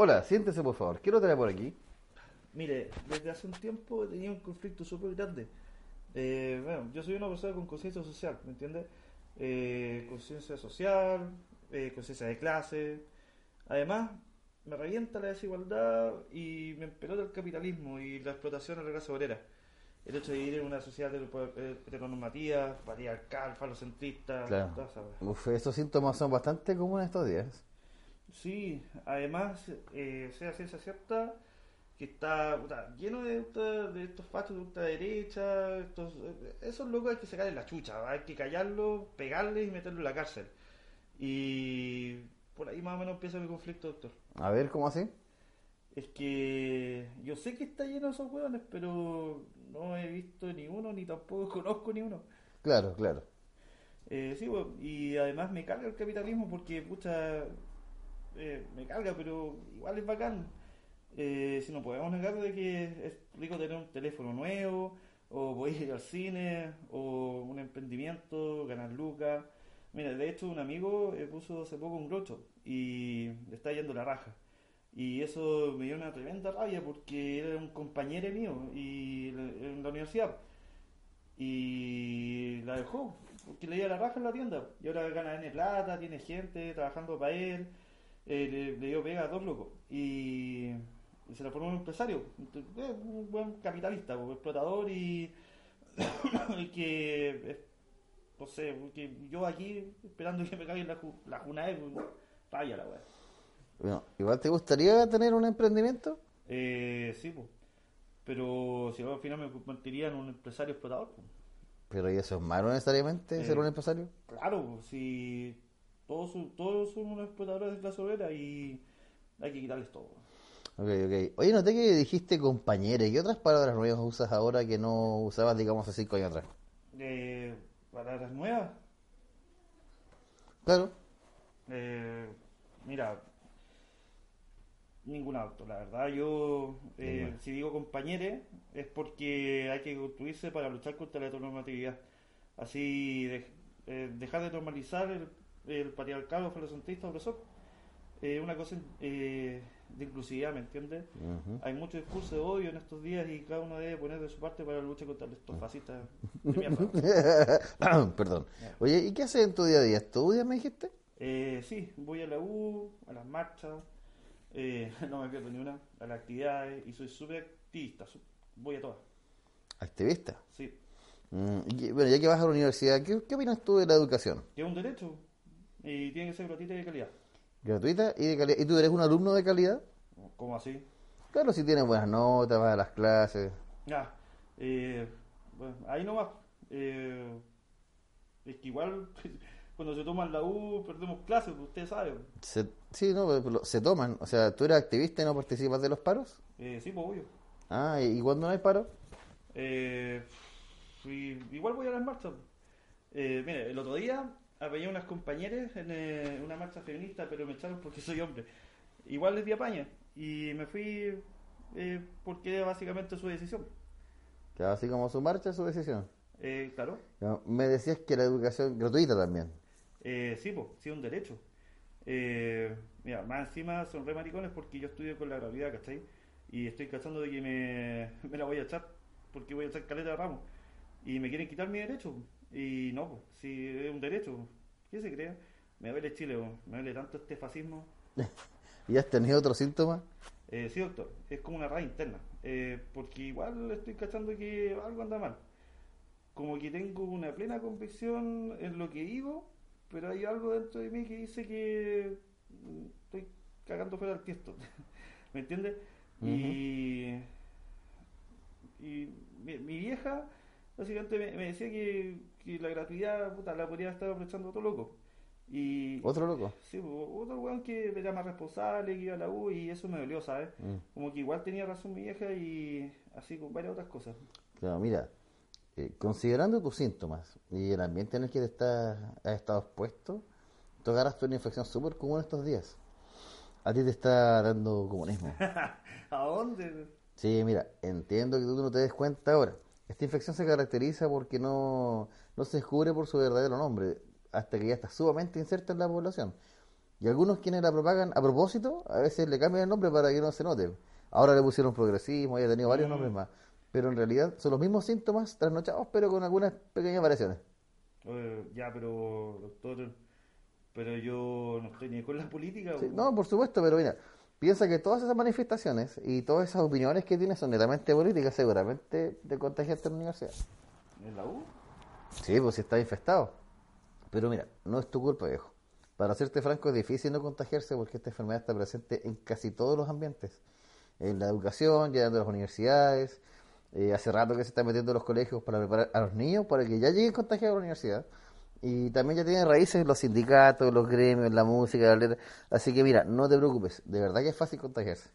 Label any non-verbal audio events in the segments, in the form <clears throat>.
Hola, siéntese por favor. ¿Qué lo trae por aquí? Mire, desde hace un tiempo he tenido un conflicto súper grande. Eh, bueno, yo soy una persona con conciencia social, ¿me entiendes? Eh, conciencia social, eh, conciencia de clase. Además, me revienta la desigualdad y me empelota el capitalismo y la explotación de la clase obrera. El hecho de vivir en una sociedad heter- heteronormativa, patriarcal, falocentrista, Claro. toda esa wea. Uf, estos síntomas son bastante comunes estos días. Sí, además, eh, sea ciencia cierta, que está puta, lleno de, ultra- de estos fachos de ultraderecha, estos, esos locos hay que sacarles la chucha, hay que callarlos, pegarles y meterlos en la cárcel. Y por ahí más o menos empieza mi conflicto, doctor. A ver, ¿cómo así? Es que yo sé que está lleno de esos hueones, pero no he visto ni uno, ni tampoco <laughs> conozco ni uno. Claro, claro. Eh, sí, bueno, y además me carga el capitalismo porque, pucha, eh, me carga, pero igual es bacán. Eh, si no podemos negar de que es rico tener un teléfono nuevo, o poder ir al cine, o un emprendimiento, ganar lucas. Mira, de hecho, un amigo eh, puso hace poco un grocho y le está yendo la raja. Y eso me dio una tremenda rabia porque era un compañero mío y en la universidad y la dejó porque le dio la raja en la tienda y ahora gana N plata, tiene gente trabajando para él, eh, le, le dio pega a dos locos y, y se lo formó un empresario, eh, un buen capitalista, un explotador y, <coughs> y que eh, no sé, que yo aquí esperando que me caiga la, la Junaed, raya la weá. Bueno, igual te gustaría tener un emprendimiento. Eh, sí, pues. Pero si al final me convertiría en un empresario explotador, pues. Pero ¿y eso es malo necesariamente, Eh. ser un empresario? Claro, pues, si todos son, todos son unos explotadores de clase obrera y hay que quitarles todo. Ok, ok. Oye, noté que dijiste compañero. ¿Qué otras palabras nuevas usas ahora que no usabas, digamos, hace cinco años atrás? Eh, palabras nuevas, Claro. eh, mira, ningún auto, la verdad. Yo, eh, si digo compañeros, es porque hay que construirse para luchar contra la heteronormatividad. Así, de- eh, dejar de normalizar el, el patriarcado falocentrista opresor. Eh, una cosa eh, de inclusividad, ¿me entiendes? Hay mucho discurso de odio en estos días y cada uno debe poner de su parte para la lucha contra estos fascistas de mierda. <laughs> Perdón. Oye, ¿y qué haces en tu día a día? ¿Estudias, me dijiste? Eh, sí, voy a la U, a las marchas, eh, <laughs> no me pierdo ni una, a las actividades y soy súper activista, voy a todas, Activista. sí. Mm, y- bueno, ya que vas a la universidad, ¿qué, qué opinas tú de la educación? Que es un derecho y tiene que ser gratuita y de calidad. Gratuita y de calidad. ¿Y tú eres un alumno de calidad? ¿Cómo así? Claro, si tienes buenas notas, vas a las clases. Ya, eh, bueno, ahí nomás. Eh, es que igual <laughs> cuando se toman la U perdemos clases, pues, ustedes saben. Se- sí, no, pero se toman. O sea, ¿tú eres activista y no participas de los paros? Eh, sí, pues obvio. Ah, ¿y cuando no hay paro? Eh, igual voy a las marchas. Eh, mire, el otro día apañé unas compañeras en eh, una marcha feminista, pero me echaron porque soy hombre. Igual les di apaña y me fui eh, porque era básicamente su decisión. Que así como su marcha, su decisión. Eh, claro, Me decías que la educación gratuita también. eh, sí, pues, sí, es un derecho. Eh, mira, más encima son re maricones porque yo estudio con la gravedad, ¿cachai? Y estoy cachando de que me, <laughs> me la voy a echar porque voy a echar caleta de ramos. Y me quieren quitar mi derecho. Y no, pues, si es un derecho, ¿qué se cree? Me duele Chile, me duele tanto este fascismo. <laughs> ¿Y has tenido otros síntomas? Eh, sí, doctor, es como una rabia interna. Eh, porque igual estoy cachando que algo anda mal. Como que tengo una plena convicción en lo que digo, pero hay algo dentro de mí que dice que mm, estoy cagando fuera del tiesto. <laughs> ¿Me entiendes? Y, y mi, mi vieja básicamente me, me decía que, que la gratuidad puta, la podría estar aprovechando todo loco. Y, Otro loco. Sí, otro weón que era más responsable, que iba a la U y eso me dolió, ¿sabes? Mm. Como que igual tenía razón mi vieja y así con varias otras cosas. Claro, mira, eh, considerando tus síntomas y el ambiente en el que te estás, has estado expuesto, tú agarraste una infección súper común estos días. A ti te está dando comunismo. <laughs> ¿A dónde? Sí, mira, entiendo que tú no te des cuenta ahora. Esta infección se caracteriza porque no, no se descubre por su verdadero nombre, hasta que ya está sumamente inserta en la población. Y algunos quienes la propagan a propósito, a veces le cambian el nombre para que no se note. Ahora le pusieron progresismo y ha tenido varios Mm. nombres más. Pero en realidad son los mismos síntomas trasnochados, pero con algunas pequeñas variaciones. Eh, ya, pero, doctor, pero yo no estoy ni con la política. Sí, no, por supuesto, pero mira, piensa que todas esas manifestaciones y todas esas opiniones que tienes son netamente políticas, seguramente de contagiarte en la universidad. ¿En la U? Sí, pues si está infectado. Pero mira, no es tu culpa, viejo. Para serte franco, es difícil no contagiarse porque esta enfermedad está presente en casi todos los ambientes. En la educación, llegando a las universidades, eh, hace rato que se está metiendo en los colegios para preparar a los niños para que ya lleguen contagiados a la universidad. Y también ya tienen raíces los sindicatos, los gremios, la música, la letra. Así que mira, no te preocupes, de verdad que es fácil contagiarse.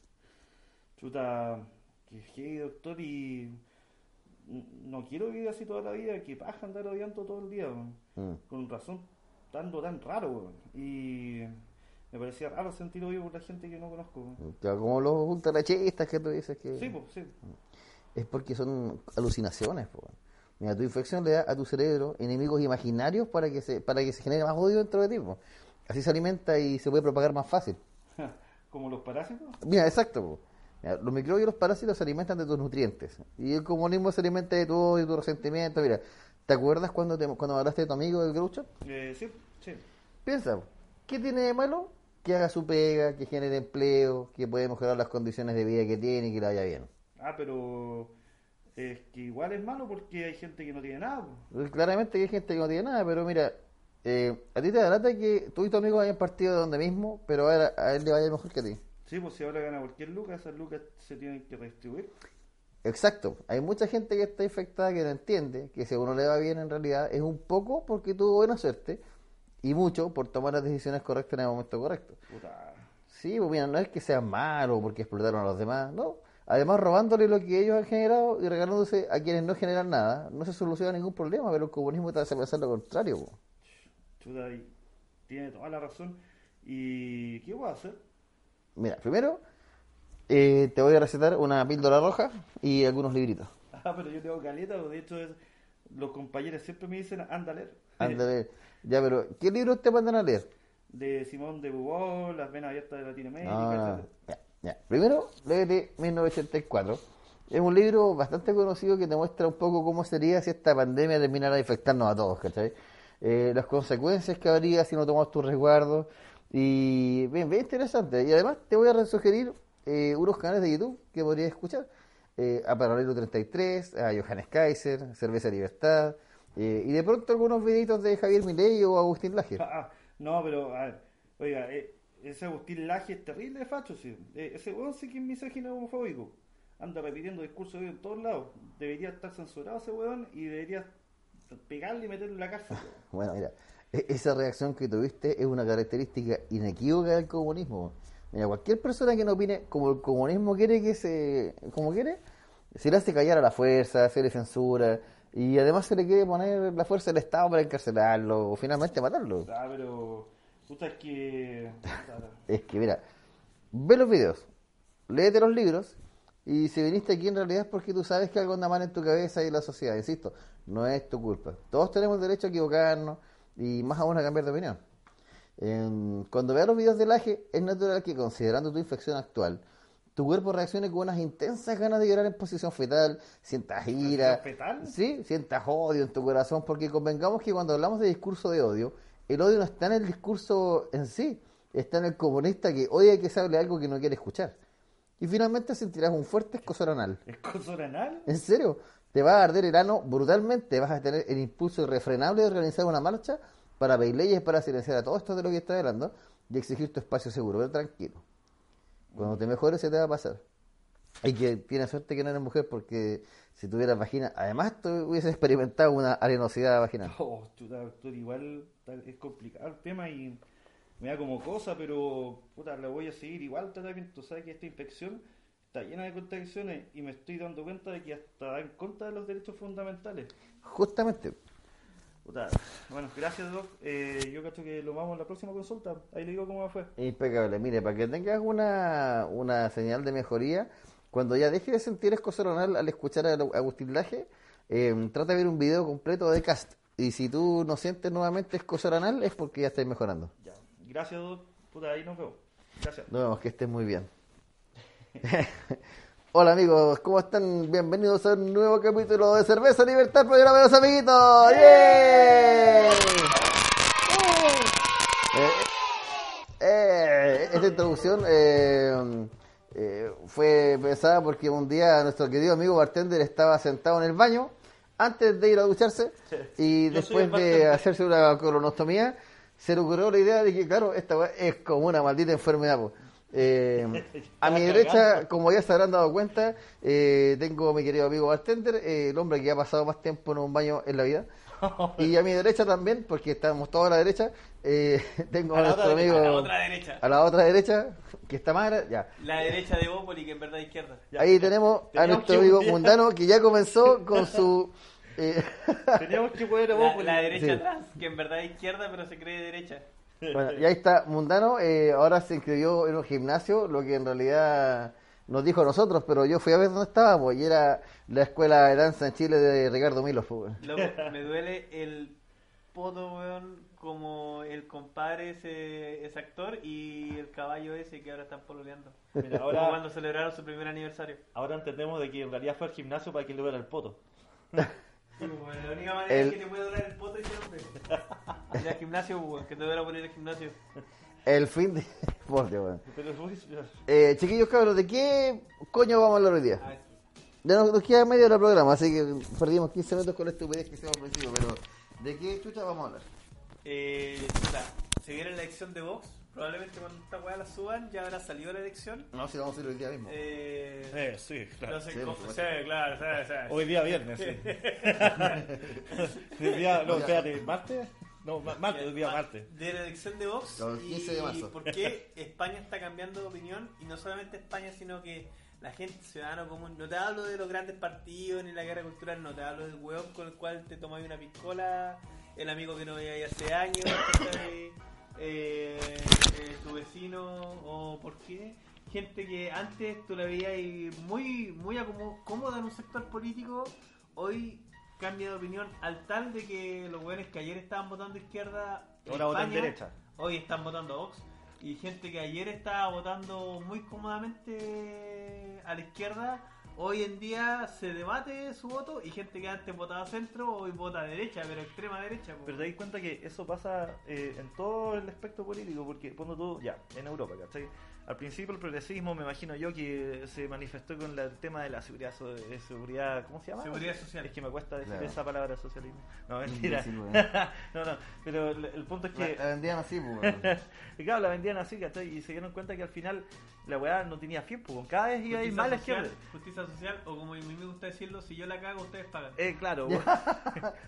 Chuta, que doctor, y no quiero vivir así toda la vida, que paja andar odiando todo el día. Mm. con razón, estando tan raro, weón. y me parecía raro sentir odio por la gente que no conozco. Ya, Como los ultrarachistas que tú dices que... Sí, pues, sí. es porque son alucinaciones. po. Mira, tu infección le da a tu cerebro enemigos imaginarios para que se para que se genere más odio dentro de ti. po. Así se alimenta y se puede propagar más fácil. <laughs> Como los parásitos. Mira, exacto. po. Mira, los microbios y los parásitos se alimentan de tus nutrientes. Y el comunismo se alimenta de tu odio, tu resentimiento. Mira, ¿te acuerdas cuando, te, cuando hablaste de tu amigo, el Groucho? Eh, sí, sí. Piensa, po, ¿qué tiene de malo? Que haga su pega, que genere empleo, que puede mejorar las condiciones de vida que tiene y que le vaya bien. Ah, pero es que igual es malo porque hay gente que no tiene nada. Pues Claramente que hay gente que no tiene nada, pero mira, eh, a ti te da lata que tú y tu amigo hayan partido de donde mismo, pero ahora a él le vaya mejor que a ti. Sí, pues si ahora gana cualquier lucas, esas lucas se tienen que redistribuir. Exacto, hay mucha gente que está infectada que no entiende que si a uno le va bien en realidad es un poco porque tuvo buena suerte y mucho por tomar las decisiones correctas en el momento correcto. Puta. Sí, pues mira, no es que sean malos porque explotaron a los demás, no. Además, robándole lo que ellos han generado y regalándose a quienes no generan nada, no se soluciona ningún problema, pero el comunismo te hace pensar lo contrario. po. Chuta, tiene toda la razón. ¿Y qué voy a hacer? Mira, primero eh, te voy a recetar una píldora roja y algunos libritos. <laughs> Ah, pero yo tengo caleta, de hecho es- los compañeros siempre me dicen, anda a leer. <laughs> Ándale. Ya, pero ¿qué libros te mandan a leer? De Simón de Beauvoir, Las venas abiertas de Latinoamérica, Ah, etc. ya, ya. Primero, léete 1984. Es un libro bastante conocido que te muestra un poco cómo sería si esta pandemia terminara de infectarnos a todos, ¿cachai? Eh, las consecuencias que habría si no tomamos tus resguardos. Y bien, bien interesante. Y además te voy a sugerir eh, unos canales de YouTube que podrías escuchar. Eh, a Paralelo 33, a Johannes Kaiser, Cerveza Libertad. eh, y de pronto algunos videitos de Javier Milei o Agustín Laje. Ah, ah, no, pero, a ver, oiga, eh, ese Agustín Laje es terrible, facho, sí. Eh, ese weón sí que es misógino homofóbico. Anda repitiendo discursos de en todos lados. Debería estar censurado ese weón y debería pegarle y meterlo en la cárcel. <laughs> Bueno, mira, e- esa reacción que tuviste es una característica inequívoca del comunismo. Mira, cualquier persona que no opine como el comunismo quiere que se... como quiere, se le hace callar a la fuerza, se le censura y además se le quiere poner la fuerza del Estado para encarcelarlo o finalmente matarlo. Ah, pero, puta, es que... puta, <laughs> Es que, mira, ve los videos, léete los libros y si viniste aquí en realidad es porque tú sabes que algo anda mal en tu cabeza y en la sociedad. Insisto, no es tu culpa. Todos tenemos derecho a equivocarnos y más aún a cambiar de opinión. Cuando veas los videos del AGE, es natural que considerando tu infección actual, tu cuerpo reaccione con unas intensas ganas de llorar en posición fetal, sientas ira, fetal? sí, sientas odio en tu corazón, porque convengamos que cuando hablamos de discurso de odio, el odio no está en el discurso en sí, está en el comunista que odia que se hable algo que no quiere escuchar. Y finalmente sentirás un fuerte escozor anal. ¿Es cosa oral? En serio, te va a arder el ano brutalmente, vas a tener el impulso irrefrenable de organizar una marcha para pedir leyes para silenciar a todo esto de lo que está hablando y exigir tu espacio seguro, pero tranquilo. Cuando te mejores se te va a pasar. Y que tiene suerte que no eres mujer porque si tuvieras vagina, además tú hubieses experimentado una arenosidad vaginal. <laughs> Oh, chuta, doctor, igual es complicado el tema y me da como cosa, pero puta, le voy a seguir igual tratamiento. Sabes que esta infección está llena de contradicciones y me estoy dando cuenta de que hasta va en contra de los derechos fundamentales. Justamente. Puta, bueno, gracias, Doc. Eh, yo cacho que lo vamos a la próxima consulta. Ahí le digo cómo me fue. Impecable. Mire, para que tengas una, una señal de mejoría, cuando ya dejes de sentir escozor anal al escuchar a Agustín Laje, eh, trata de ver un video completo de cast. Y si tú no sientes nuevamente escozor anal, es porque ya estás mejorando. Ya. Gracias. Puta, ahí nos vemos. Gracias. Nos vemos, que estés muy bien. <laughs> Hola amigos, ¿cómo están? Bienvenidos a un nuevo capítulo de Cerveza Libertad, programa de los amiguitos. ¡Yeah! Eh, eh, esta introducción eh, eh, fue pensada porque un día nuestro querido amigo bartender estaba sentado en el baño antes de ir a ducharse y Yo después de hacerse una colonostomía se le ocurrió la idea de que claro, esta es como una maldita enfermedad. po. <laughs> Eh, a mi derecha, como ya se habrán dado cuenta, eh, tengo a mi querido amigo bartender, eh, el hombre que ha pasado más tiempo en un baño en la vida. <laughs> Y a mi derecha también, porque estamos todos a la derecha, eh, <laughs> tengo a, nuestro otra amigo A la otra derecha. a la otra derecha, que está más ya. La derecha de Bópoli, que en verdad es izquierda. Ya. Ahí tenemos a nuestro amigo día- Mundano, que ya comenzó con su... <laughs> eh, Teníamos que poder a La, vos, la derecha Sí. atrás, que en verdad es izquierda, pero se cree derecha. Bueno, y ahí está Mundano, eh, ahora se inscribió en un gimnasio, lo que en realidad nos dijo a nosotros, pero yo fui a ver dónde estábamos, y era la escuela de danza en Chile de Ricardo Milos. pues, me duele el poto, weón, como el compadre ese, ese actor y el caballo ese que ahora están pololeando. Mira, Como ahora, cuando celebraron su primer aniversario. ahora entendemos de que en realidad fue al gimnasio para que le duela el poto. <laughs> Sí, pues, la única manera El- que te puede doler el poto es hombre. <laughs> Ir al gimnasio, weón, que te duele poner el gimnasio. El fin de... <laughs> Por Dios, weón. Pero fue- Eh, chiquillos cabros, ¿de qué coño vamos a hablar hoy día? Ah, Ya nos, nos queda medio del programa, así que perdimos 15 minutos con la estupidez que al principio, pero ¿de qué chucha vamos a hablar? Eh, chuta, se viene la elección de Vox. Probablemente cuando esta weá la suban ya habrá salido la elección. No, si vamos a ir hoy día mismo. Eh, Eh, sí, claro. no sé Sí, cómo- por sí, supuesto. claro, sí, sí. Hoy día viernes, sí. <laughs> <laughs> Hoy día, no, espérate, ¿martes? No, ma- martes, hoy día Ma- martes. De la elección de Vox. El 15 de marzo. Y por qué España está cambiando de opinión. Y no solamente España, sino que la gente, ciudadano común. No te hablo de los grandes partidos ni la guerra cultural, no te hablo del weón con el cual te tomáis una piscola, el amigo que no veía ahí hace años, eh, eh, tu vecino, o por qué. Gente que antes tú la veías muy, muy cómoda en un sector político, hoy cambia de opinión al tal de que los weones que ayer estaban votando izquierda Ahora votan derecha. Hoy están votando Vox. Y gente que ayer estaba votando muy cómodamente a la izquierda, hoy en día se debate su voto. Y gente que antes votaba centro, hoy vota derecha, pero extrema derecha. po. Pero te das cuenta que eso pasa eh, en todo el aspecto político, porque pongo todo, ya, en Europa, ¿cachai? Al principio el progresismo, me imagino yo, que se manifestó con la- el tema de la seguridad, so- eh, seguridad ¿cómo se llama? Seguridad social. Es que me cuesta decir Claro. esa palabra socialismo. No, mentira. Weón. <laughs> no, no, pero el, el punto es que... La vendían así, pues. <laughs> claro, la vendían así, ¿cachai? Y se dieron cuenta que al final la weá no tenía fin, pues cada vez iba a ir Justicia más a la social, izquierda. justicia social, o como a mí me gusta decirlo, si yo la cago, ustedes pagan. Eh, claro.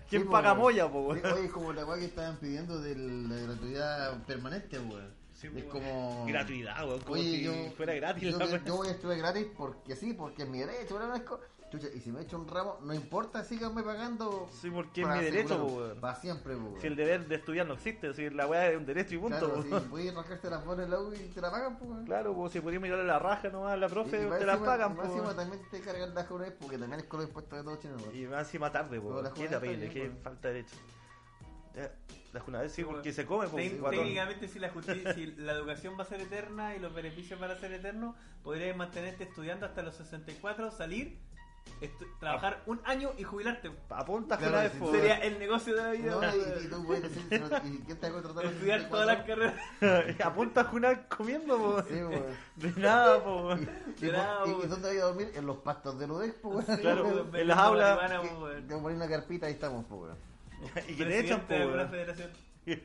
¿quién Sí, paga pues, moya, po, Sí, weón? Oye, como la weá que estaban pidiendo de la gratuidad permanente, weón. Sí, es pues. como. Gratuidad, weón, como Oye, si yo, fuera gratis Yo, la <laughs> yo voy a estudiar gratis porque sí, porque es mi derecho, co- Chucha, y si me echo un ramo, no importa, síganme pagando. Sí, porque es mi derecho, po, weón. Para siempre, po, weón. Si el deber de estudiar no existe, si la weá es un derecho y punto. Claro, si puedes rascarte las bolas en la U y te la pagan, pues. weón. Claro, pues si podías mirarle la raja nomás a la profe, Y- y te la pagan, y más po. encima también te cargan la una porque también es con los impuestos de todos chinos, weón. Y más encima tarde, la Qué terrible, qué falta de derecho. Ya, La jornada sí, Sí, porque se come, pues. Tec- Técnicamente, si la, justicia, si la educación va a ser eterna y los beneficios van a ser eternos, podrías mantenerte estudiando hasta los 64, salir, trabajar un año y jubilarte. Apunta Claro, sí, de po. Sería el negocio de la vida. No, y, y tú puedes decir, si no- ¿y quién te va a contratar? a los Estudiar todas las 64? carreras. <laughs> Apunta jornada comiendo, po. Sí, weón. <laughs> De nada, po. ¿Y, y, Bravo, y- dónde voy a dormir? En los pastos de pues. Claro, weón, en las aulas. Te voy a poner una carpita y estamos, pues, weón. <laughs> Y que te echan, po. De weón. federación. <laughs>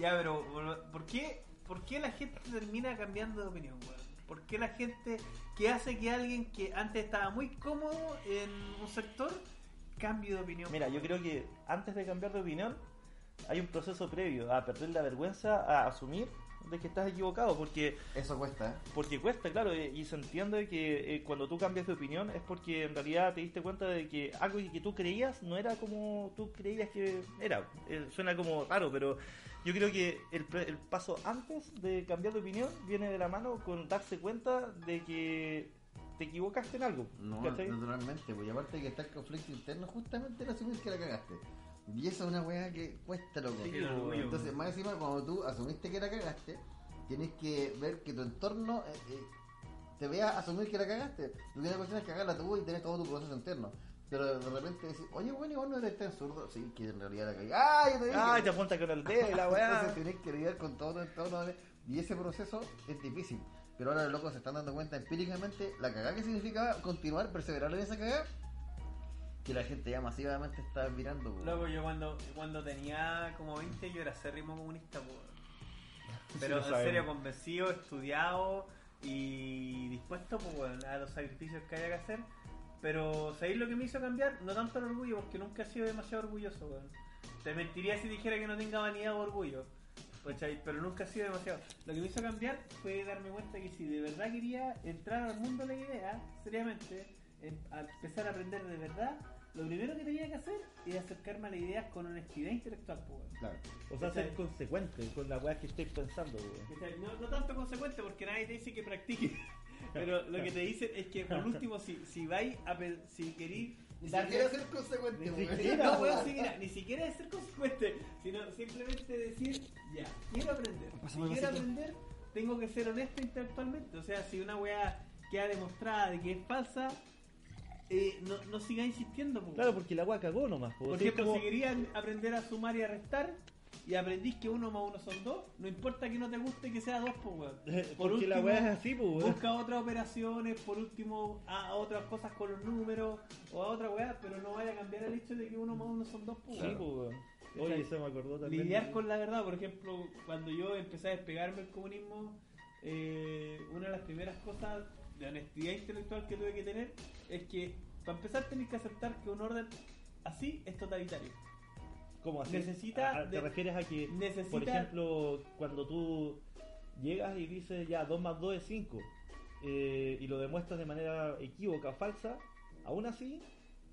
Ya, pero ¿por qué, ¿por qué la gente termina cambiando de opinión, weón? ¿Por qué la gente, qué hace que alguien que antes estaba muy cómodo en un sector cambie de opinión? Mira, yo creo que antes de cambiar de opinión hay un proceso previo a perder la vergüenza, a asumir de que estás equivocado, porque Eso cuesta, ¿eh? porque cuesta, claro, eh, y se entiende que eh, cuando tú cambias de opinión es porque en realidad te diste cuenta de que algo que tú creías no era como tú creías que era. Eh, suena como raro, pero yo creo que el, el paso antes de cambiar de opinión viene de la mano con darse cuenta de que te equivocaste en algo. No, ¿cachai? naturalmente, pues y aparte que está el conflicto interno justamente en asumir que la cagaste. Y esa es una weá que cuesta loco. Sí, el orgullo. Entonces, más encima, cuando tú asumiste que la cagaste, tienes que ver que tu entorno eh, eh, te vea asumir que la cagaste. Tú tienes cuestión es cagarla tú y tenés todo tu proceso interno. Pero de repente decís, oye, bueno, igual no eres tan zurdo. Sí, que en realidad la cagué. ¡Ah, yo te dije! Ay, te apunta con el dedo y la <laughs> weá. Entonces tenés que lidiar con todo tu entorno. Y ese proceso es difícil. Pero ahora los locos se están dando cuenta empíricamente la cagada que significaba continuar, perseverar en esa cagada. Que la gente ya masivamente está mirando. po. Loco, yo cuando, cuando tenía como 20 yo era acérrimo comunista, po. <laughs> Pero en sabemos. serio, convencido, estudiado y dispuesto pues, weón, a los sacrificios que haya que hacer. Pero ¿sabéis lo que me hizo cambiar? No tanto el orgullo, porque nunca he sido demasiado orgulloso, weón. Te mentiría si dijera que no tenga vanidad o orgullo. Pero nunca he sido demasiado. Lo que me hizo cambiar fue darme cuenta que si de verdad quería entrar al mundo de la idea, seriamente, em- empezar a aprender de verdad, lo primero que tenía que hacer es acercarme a las ideas con honestidad intelectual, pues, weón. Claro. O sea, ser consecuente con la weá que estoy pensando, weón. ¿Cachai? No, no tanto consecuente porque nadie te dice que practique. <laughs> Pero lo que te dicen es que por último si, si vais a si querís Ni siquiera ser consecuente, Ni siquiera, <laughs> no, sí, mira, ni siquiera es ser consecuente, sino simplemente decir, ya, quiero aprender. Si quiero aprender, tengo que ser honesto intelectualmente. O sea, si una weá queda demostrada de que es falsa, eh, no, no siga insistiendo. po. Claro, porque la weá cagó nomás, po. Por ejemplo, como- si querían aprender a sumar y a restar y aprendís que uno más uno son dos, no importa que no te guste que sea dos, pues weón. <laughs> Porque la weá es así, weón. Busca otras operaciones, por último, a, otras cosas con los números o a otra weá, pero no vaya a cambiar el hecho de que uno más uno son dos, pues Sí, weón. pues, weón. Oye, eso me acordó también. Lidiar con la verdad, por ejemplo, cuando yo empecé a despegarme del comunismo, eh, una de las primeras cosas de honestidad intelectual que tuve que tener es que, para empezar, tenés que aceptar que un orden así es totalitario. ¿Cómo así? Necesita Ah, ¿Te de- refieres a que, necesita- por ejemplo, cuando tú llegas y dices ya 2 más 2 es 5 eh, y lo demuestras de manera equívoca falsa, aún así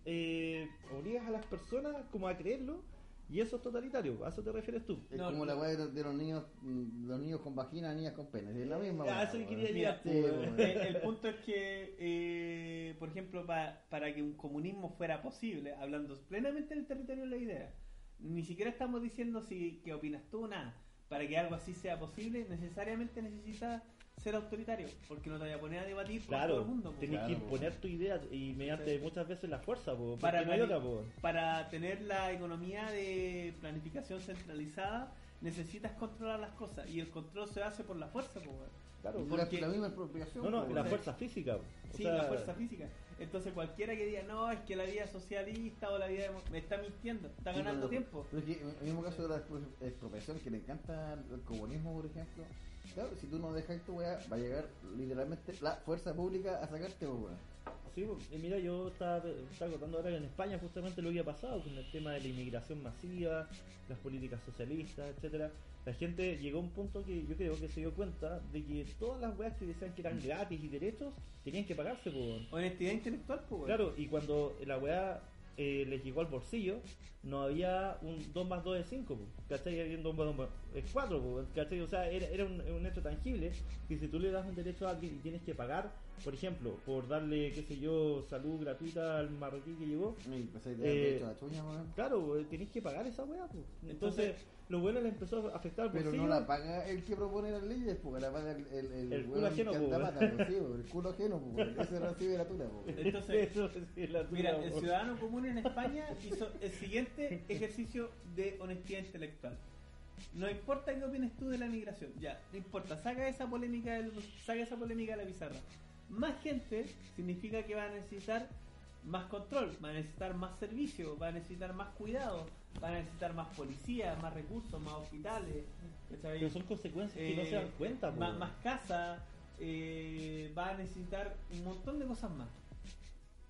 eh, obligas a las personas como a creerlo y eso es totalitario, ¿a eso te refieres tú? Es No, como no. la weá de, los- niños mm, los niños con vagina, niñas con pene. Es la misma Ah, weá, eso que quería llegar, Sí, pues, weón. el, el punto es que, eh, por ejemplo, pa- para que un comunismo fuera posible, hablando plenamente del territorio de la idea, ni siquiera estamos diciendo si qué opinas tú, nada. Para que algo así sea posible, necesariamente necesita ser autoritario, porque no te voy a poner a debatir con todo Claro, el mundo. tenés Claro, que po. imponer tu idea y mediante Sí. muchas veces la fuerza, po, para, para tener la economía de planificación centralizada, necesitas controlar las cosas, y el control se hace por la fuerza. po. Claro, La, porque- la misma expropiación. no, no, po, la fuerza física. o Sí, sea, la fuerza física. Entonces cualquiera que diga, no, es que la vida socialista o la vida... demo-", Me está mintiendo, está Sí, ganando pero- tiempo. Pero es que en el mismo caso de la expro- expropiación que le encanta el comunismo, por ejemplo. Claro, si tú no dejas tu weá, va a llegar literalmente la fuerza pública a sacarte, po, weón. Sí, pues, y mira, yo estaba, estaba contando ahora que en España justamente lo había pasado con el tema de la inmigración masiva, las políticas socialistas, etcétera. La gente llegó a un punto que yo creo que se dio cuenta de que todas las weas que decían que eran gratis y derechos tenían que pagarse, pues. Honestidad intelectual, pues, weón. Claro, y cuando la weá eh, les llegó al bolsillo, no había un 2 más 2 es 5, po, ¿cachai? Había un 2 más 2 más- es 4, po, ¿cachai? O sea, era, era un, un hecho tangible que si tú le das un derecho a alguien y tienes que pagar, por ejemplo, por darle, qué sé yo, salud gratuita al marroquí que llegó, empecé a Eh, a la chuña, claro, eh, tenés que pagar esa weá, po. Entonces, Entonces- lo bueno le empezó a afectar al Pero bolsillo. no la paga el que propone las leyes, porque la paga el, el, el, El culo ajeno, que anda sí, po, el culo ajeno, po, weón. ese recibe la tula, po. <laughs> Entonces, <laughs> Eso es la mira, tuya, el ciudadano común en España hizo el siguiente ejercicio de honestidad intelectual. No importa qué opines tú de la migración, ya, no importa, saca esa polémica del, saca esa polémica de la pizarra. Más gente significa que va a necesitar más control, va a necesitar más servicio, va a necesitar más cuidado, va a necesitar más policía, más recursos, más hospitales, ¿cachai? Pero son consecuencias que no Eh, se dan cuenta, po. más, más casa eh, va a necesitar un montón de cosas más.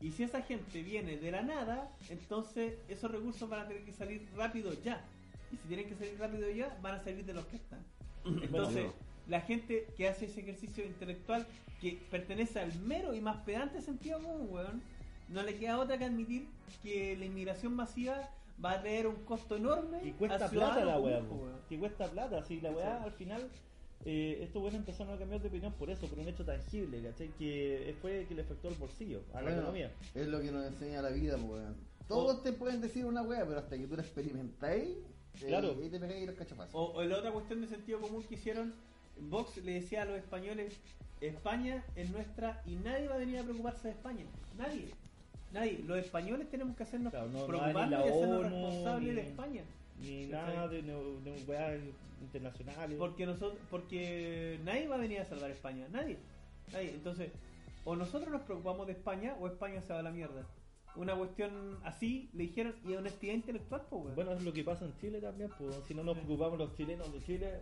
Y si esa gente viene de la nada, entonces esos recursos van a tener que salir rápido ya. Y si tienen que salir rápido ya, van a salir de los que están. <clears throat> Entonces, Bueno. la gente que hace ese ejercicio intelectual que pertenece al mero y más pedante sentido común, weón, no le queda otra que admitir que la inmigración masiva va a traer un costo enorme. Y cuesta plata la weá, que cuesta plata, si la weá Sí. al final, eh, estos weones empezaron a cambiar de opinión por eso, por un hecho tangible, ¿cachai? Que fue que le afectó al bolsillo, a la Bueno, economía. Es lo que nos enseña la vida, weón. Todos te pueden decir una weá, pero hasta que tú la experimentáis, eh, Claro. ahí te pegáis los cachapazos. O, o la otra cuestión de sentido común que hicieron, Vox le decía a los españoles, España es nuestra y nadie va a venir a preocuparse de España. Nadie. Nadie. Los españoles tenemos que hacernos Claro, no- no preocuparnos y hacernos ONU, responsables de España. Ni nada de, de weas internacionales. Porque nosotros, porque nadie va a venir a salvar España, nadie, nadie. Entonces, o nosotros nos preocupamos de España o España se va a la mierda. Una cuestión así le dijeron y honestidad intelectual, pues, weón. Bueno, es lo que pasa en Chile también, pues si no nos preocupamos los chilenos de Chile,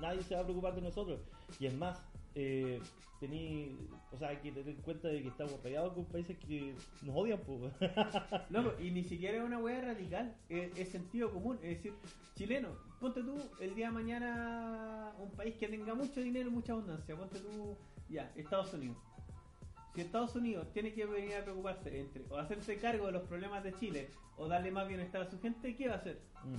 nadie se va a preocupar de nosotros. Y es más, eh, tení, o sea, hay que tener en cuenta de que estamos rodeados con países que nos odian, pues. <laughs> No, y ni siquiera es una weá radical, es, es sentido común. Es decir, chileno, ponte tú el día de mañana un país que tenga mucho dinero y mucha abundancia, ponte tú, ya, Estados Unidos. Si Estados Unidos tiene que venir a preocuparse entre o hacerse cargo de los problemas de Chile o darle más bienestar a su gente, ¿qué va a hacer? Mm.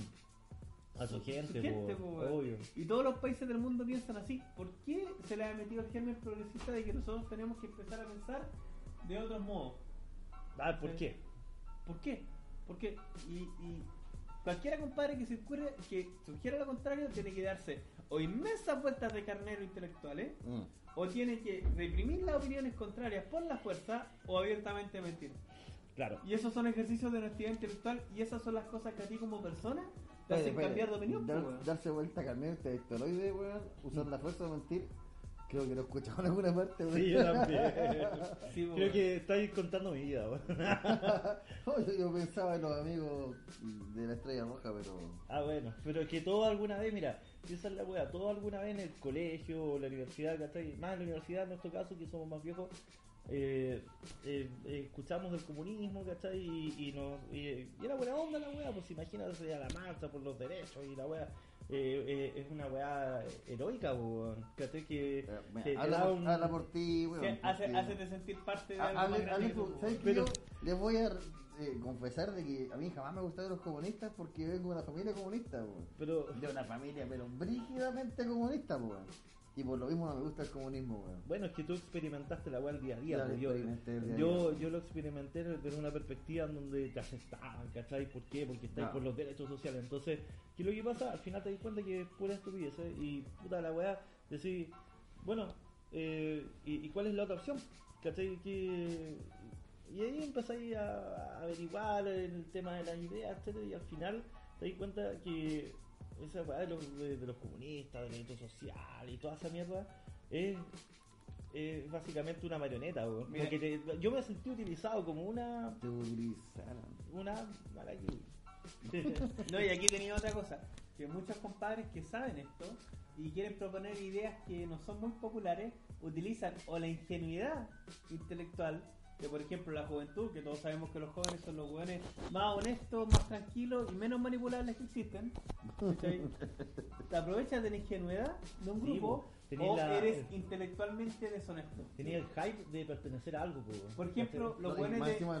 A su gente, Su gente, po, weón. obvio. Y todos los países del mundo piensan así. ¿Por qué se le ha metido el germen progresista de que nosotros tenemos que empezar a pensar de otros modos? Ah, ¿por Sí. qué? ¿Por qué? ¿Por qué? Y, y cualquiera, compadre, que se ocurre que sugiera lo contrario, tiene que darse o inmensas vueltas de carnero intelectuales, Mm. o tiene que reprimir las opiniones contrarias por la fuerza, o abiertamente mentir. Claro. Y esos son ejercicios de honestidad intelectual, y esas son las cosas que a ti como persona te hacen cambiar de opinión. Dar- po, weón. darse vuelta a cambiar este esteroide, weón, usar la fuerza de mentir. Creo que lo he escuchado en alguna parte, weón. Sí, yo también. <laughs> Sí, Creo que estáis contando mi vida, weón. <laughs> Yo, yo pensaba en los amigos de la estrella roja, pero. Ah, bueno, pero es que todo alguna vez, mira, esa es la weá, todo alguna vez en el colegio o la universidad, ¿cachai? Más en la universidad, en nuestro caso, que somos más viejos, eh, eh, escuchamos del comunismo, ¿cachai? Y, y, nos, y, y era buena onda la weá, pues imagínate a la marcha por los derechos y la weá. eh, eh, es una weá heroica, weón, ¿cachai? Que eh, te habla, da por, un... habla por ti, weón. Hace, porque- hace de sentir parte de Ha- algo hable- grande que ¿sabes qué? Pero- Yo les voy a confesar de que a mí jamás me gustaron los comunistas porque vengo de una familia comunista, weón. Pero, De una familia, pero brígidamente comunista, weón. Y por lo mismo no me gusta el comunismo, weón. Bueno, es que tú experimentaste la weá al día a día. Pues, yo, el día yo, día. yo lo experimenté desde una perspectiva en donde te aceptaban, ¿cachai? ¿Por qué? Porque estáis No. por los derechos sociales. Entonces, ¿qué es lo que pasa? Al final te das cuenta que es pura estupidez. ¿eh? Y puta la weá, decir, bueno, eh, ¿y, y cuál es la otra opción? ¿cachai? Que, y ahí empezáis a, a averiguar el tema de las ideas, etcétera, y al final te das cuenta que esa weá de los, de, de los comunistas, del derecho social y toda esa mierda es, es básicamente una marioneta, weón. Mira. Porque te- yo me sentí utilizado como una Te utilizaron. una maraquí. <laughs> No, y aquí tenía otra cosa, que muchos compadres que saben esto y quieren proponer ideas que no son muy populares, utilizan o la ingenuidad intelectual, que por ejemplo la juventud, que todos sabemos que los jóvenes son los jóvenes más honestos, más tranquilos y menos manipulables que existen, ¿cachai? <laughs> te aprovechas de la ingenuidad de un Sí, grupo o la- eres intelectualmente deshonesto. Tenía el hype de pertenecer a algo, weón. Por ejemplo, los No, de...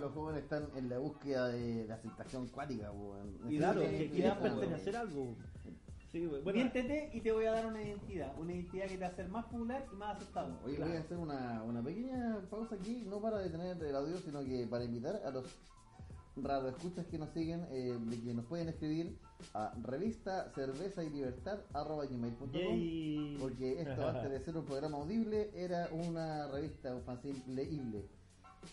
de jóvenes están en la búsqueda de la aceptación cuática, weón. Y claro, que weón. pertenecer a algo. Sí, weón. Bueno, Miéntete y te voy a dar una identidad, una identidad que te va a hacer más popular y más aceptado. Oye, voy a hacer una, una pequeña pausa aquí, no para detener el audio, sino que para invitar a los radioescuchas que nos siguen, eh, de que nos pueden escribir a revista cerveza y libertad arroba gmail.com yay. porque esto <laughs> antes de ser un programa audible era una revista, un fanzine leíble.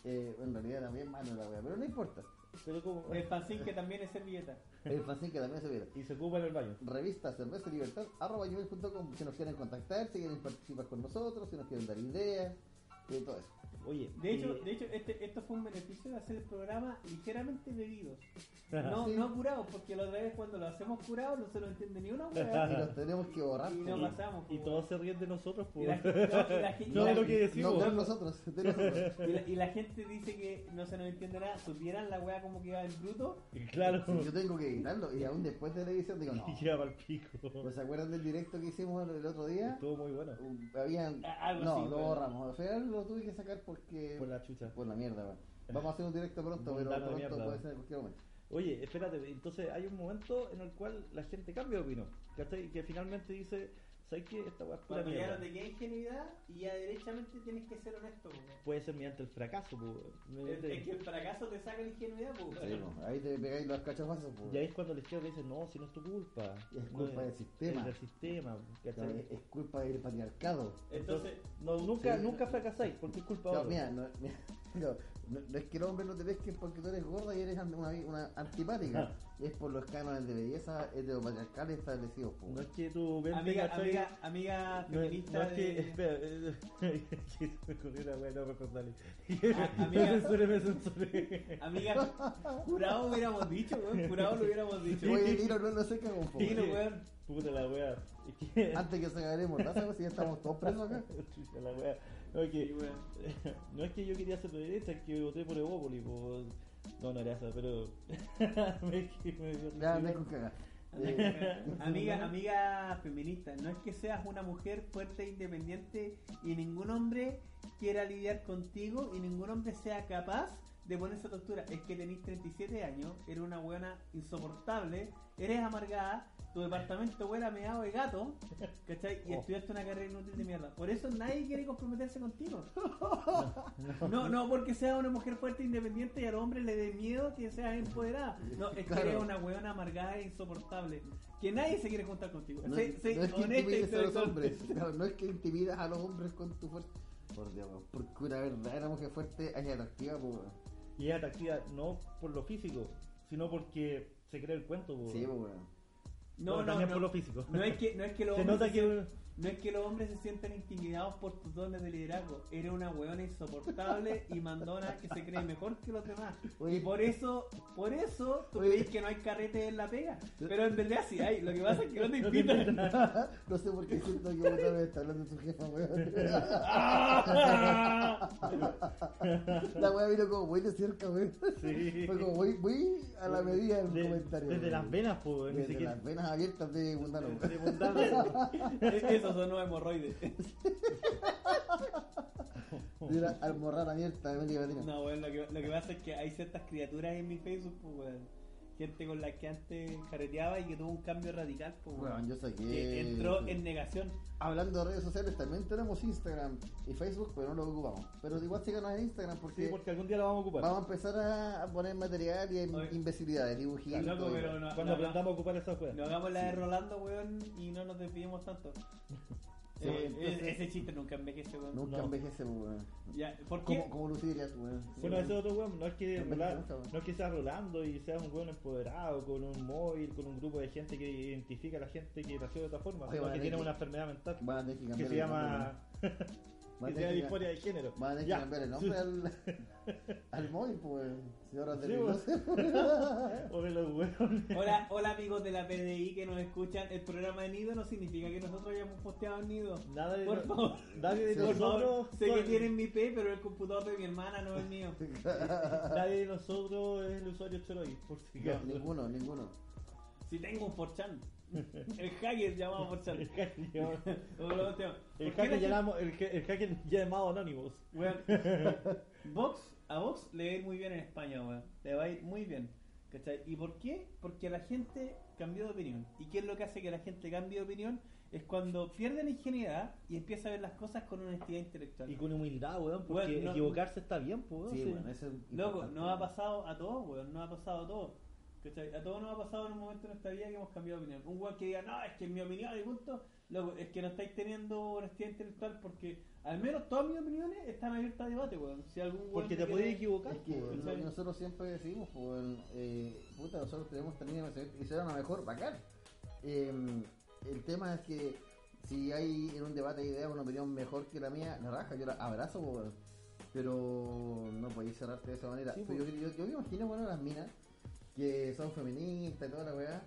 Eh, en realidad era bien malo la wea, pero no importa. Pero como... El fanzine que también es servilleta. El fanzine que también se viera. Y se ocupa en el baño. Revista cerveza libertad arroba gmail.com si nos quieren contactar, si quieren participar con nosotros, si nos quieren dar ideas, y todo eso. Oye, De hecho, eh, de hecho este, esto fue un beneficio de hacer el programa ligeramente bebidos. <laughs> No, Sí. no curados, porque la otra vez cuando lo hacemos curados no se lo entiende ni una Y weá. los tenemos que borrar. y no pasamos. y todos se ríen de nosotros, Y pues. la gente- no, y la <laughs> gente- No y de la- lo que decimos. No, de nosotros, de nosotros. Y la, y la gente dice que no se nos entiende nada. Supieran la weá como que va en bruto. Y claro. Si yo tengo que editarlo y aún después de la edición digo, no. <laughs> Y llega para el pico. ¿Pues ¿Se acuerdan del directo que hicimos el, otro día? Estuvo muy bueno. Habían... Algo no, así, lo bueno. borramos. Al final lo tuve que sacar porque... Por la chucha. Por la mierda, weón. Vamos a hacer un directo pronto, pero pronto mierda, puede ser en cualquier momento. Oye, espérate, entonces hay un momento en el cual la gente cambia de opinión. ¿Cachai? Que finalmente dice, ¿sabes qué? Esta weá es pura Cuando ya mierda. no te queda ingenuidad y ya derechamente tienes que ser honesto. po. Puede ser mediante el fracaso, pues. Es, es que el fracaso te saca la ingenuidad. po. Sí, ahí te pegáis los cachafazos. pues. Y ahí es cuando la izquierda dice, no, si no es tu culpa. Es No culpa del sistema. Es del sistema, ¿cachai? Es, culpa del patriarcado. Entonces, no, nunca, Sí. nunca fracasáis, porque es culpa de otro. mira, no, mira, <laughs> no, no- no es que los hombres no te pesquen porque tú eres gorda y eres una, una antipática. Es por los cánones de belleza heteropatriarcales establecidos. pues. No es que tu mente, amiga, ¿cachai? amiga, amiga No, feminista. no es que, de- espera, eh, <laughs> que se me ocurrió una no recordarle. Ah, <laughs> amiga. Me censuré, me censuré. Amiga, jurado hubiéramos dicho, weón. Jurado lo hubiéramos dicho. Oye, Niro, no lo sé cagón, po. Dilo, weón. Puta la que- Antes que se agarremos, ¿no? Si ya estamos todos presos acá. <laughs> La wea. No, es que, <laughs> no es que yo quería ser de derecha, es que voté por Evópolis, po. No, no era eso, pero. <laughs> me, me dio Ya, risa. andé con cagar. Eh, <laughs> Amiga, amiga feminista, no es que seas una mujer fuerte e independiente y ningún hombre quiera lidiar contigo y ningún hombre sea capaz de ponerse a tu altura. Es que tenés 37 años, eres una buena insoportable, eres amargada, tu departamento huele a meado de gato, ¿cachai? Y Oh. estudiaste una carrera inútil de mierda. Por eso nadie quiere comprometerse contigo. No, no porque seas una mujer fuerte e independiente y al hombre le dé miedo que seas empoderada. No, es que eres una weona amargada e insoportable. Que nadie se quiere juntar contigo. No, es que intimides a los hombres. No es que intimidas a los hombres con tu fuerza. Por Dios, porque una verdadera mujer fuerte es atractiva, pues. weón. Y es atractiva no por lo físico, sino porque se cree el cuento, po. Sí, pues, weón. No, Bueno, no, también no. por lo físico. No es que, no es que <laughs> los Se nota que- no es que los hombres se sientan intimidados por tus dones de liderazgo. Eres una weona insoportable y mandona que se cree mejor que los demás. Oye. Y por eso, por eso tú crees que no hay carrete en la pega. Pero en verdad sí hay. Lo que pasa es que no te invitan. no sé por qué siento que otra vez está hablando de su jefa, weón. <laughs> La weá vino como muy de cerca, weón. Sí. Fue como muy, muy a la medida del De- comentario. Desde weón. las venas, ni Desde las venas abiertas de Mundano. De mundano. <laughs> Esos son los hemorroides. <laughs> De la almorrana abierta de América Latina. No, weón, lo que, lo que pasa es que hay ciertas criaturas en mi Facebook, pues, weón. Gente con la que antes carreteaba y que tuvo un cambio radical, pues. Weón, yo saqué. Que entró en negación. Hablando de redes sociales, también tenemos Instagram y Facebook, pero no lo ocupamos. Pero igual síganos en Instagram porque, Sí, porque algún día lo vamos a ocupar. vamos a empezar a, poner material y Oye. imbecilidades, dibujitos. Loco, y- pero no, Cuando no, aprendamos a ocupar esa juega. no hagamos la de Rolando, weón, y no nos desviemos tanto. <laughs> Eh, entonces- ese chiste nunca envejece, weón. Nunca No. envejece, weón. Ya, ¿Por qué? Como, weón. Bueno, ese otro weón, no es que gusta, no es que sea rolando y sea un weón empoderado, con un móvil, con un grupo de gente que identifica a la gente que nació de otra forma, Oye, sino que tiene que- una enfermedad mental que se llama <laughs> que se llama tener que- disforia de género. Van a tener que Ya. cambiar el nombre al, <laughs> al móvil, pues. Señoras de. O de los weones. Hola, hola amigos de la PDI que nos escuchan. El programa de Nido no significa que nosotros hayamos posteado en Nido. Nada de, Por no- favor. nadie de Sí, Por favor, nosotros sé que tienen mi P, pero el computador de mi hermana no es mío. <laughs> nadie de nosotros es el usuario Choroy, por si acaso. ninguno, ninguno. Si tengo un Forchan. El hacker llamado Forchan. El hacker llamado- el ¿Por hacker llamamos- el el hacker llamado Anonymous. Weón, <laughs> Vox, a Vox le va a ir muy bien en España, weón. Le va a ir muy bien. ¿Cachai? ¿Y por qué? Porque la gente cambió de opinión. ¿Y qué es lo que hace que la gente cambie de opinión? Es cuando pierde la ingenuidad y empieza a ver las cosas con honestidad intelectual. Y con humildad, weón, porque Weón, no- equivocarse está bien, pues, weón. Sí, sí. bueno, eso es Loco, nos ha pasado a todos, weón, nos ha pasado a todos. ¿Cachai? A todos nos ha pasado en un momento de nuestra vida que hemos cambiado de opinión. Un weón que diga, no, es que en mi opinión y punto, loco, es que no estáis teniendo honestidad intelectual porque al menos todas mis opiniones están abiertas a debate, weón. Si algún weón Porque te puedes equivocar, Es que lo weón. que nosotros siempre decimos, pues, eh, puta, nosotros tenemos también y será una mejor, bacán. Eh, el tema es que si hay en un debate de ideas una opinión mejor que la mía, la raja, yo la abrazo, weón. pero no podéis cerrarte de esa manera. Sí, Pero yo, yo, yo me imagino, bueno, las minas que son feministas y toda la weá,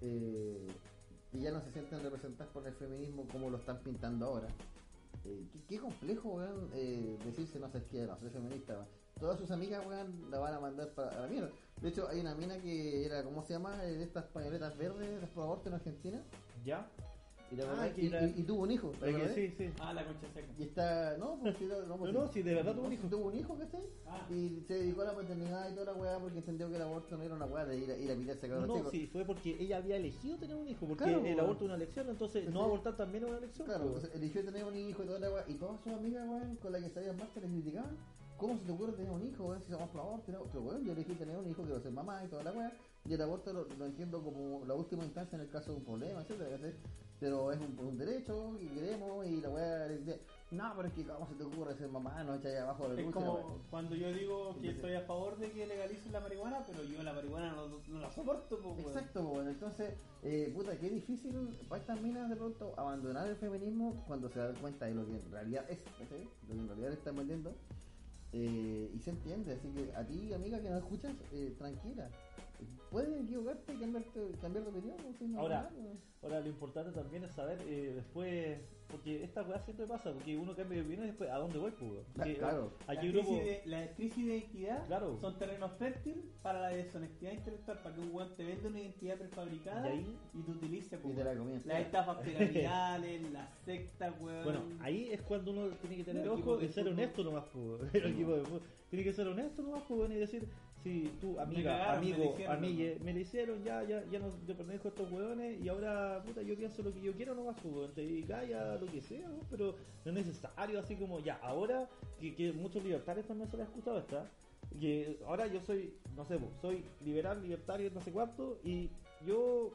eh, y ya no se sienten representadas por el feminismo como lo están pintando ahora. Eh, qué, qué complejo, weón, eh, decirse, no sé, que no soy feminista, weón. Todas sus amigas, weón, la van a mandar para la mierda. De hecho, hay una mina que era, ¿cómo se llama? De estas pañoletas verdes, las pro aborto en Argentina. ¿Ya? Y, la Ah, verdad, que y, era- y- y tuvo un hijo. ¿te Es que sí, sí. Ah, la concha seca. Y está, no, pues sí, no, pues, No, no, sí, de verdad tuvo un hijo. Tuvo un hijo, ¿cachai? Ah. Y se dedicó a la paternidad y toda la weá porque entendió que el aborto no era una weá de ir a, ir a pillarse a No, sí, fue porque ella había elegido tener un hijo, porque Claro, el weón. aborto es una elección, entonces no Sí. abortar también es una elección. Claro, pues. eligió tener un hijo y toda la weá. Y todas sus amigas, weón, con las que salían más se les criticaban. ¿Cómo se te ocurre tener un hijo, weón? Si somos pro aborto, ¿no? pero weón, yo elegí tener un hijo, quiero ser mamá y toda la weá. Y el aborto lo, lo entiendo como la última instancia en el caso de un problema, etcétera. Pero es un, un derecho y queremos y la weá dice, no, pero es que cómo se te ocurre ser mamá, no echáis abajo de la Es como cuando yo digo que estoy a favor de que legalicen la marihuana, pero yo la marihuana no, no la soporto. weón. Exacto, bueno, entonces, eh, puta, qué difícil para estas minas de pronto abandonar el feminismo cuando se dan cuenta de lo que en realidad es, ¿cachai? Lo que en realidad le están vendiendo. Eh, y se entiende, así que a ti, amiga que no escuchas, eh, tranquila. Puedes equivocarte y cambiarte, cambiar de opinión. no Ahora. Ahora, lo importante también es saber eh, después, porque esta weá siempre pasa, porque uno cambia de opinión y después, ¿a dónde voy, pues? weón? Porque, Claro. La Aquí crisis, grupo. de, la crisis de identidad Claro. son terrenos fértiles para la deshonestidad intelectual, para que un weón te venda una identidad prefabricada Y ahí- y te utilice Y pues, te la las estafas piramidales, <laughs> las sectas, weón. Bueno, ahí es cuando uno tiene que tener ojo y ser honesto nomás, pues. weón. <laughs> El equipo de fútbol. Tiene que ser honesto nomás, pues, weón, y decir, si tú, amiga, cagaron, amigo, amigue, me lo hicieron, ya, ya, ya no yo pertenezco a estos weones y ahora, puta, yo pienso lo que yo quiero nomás, pues, weón. Te calla lo que sea, pero no es necesario, así como, ya, ahora, que, que muchos libertarios también se lo han escuchado esta, que ahora yo soy, no sé, pues, soy liberal, libertario, no sé cuánto, y yo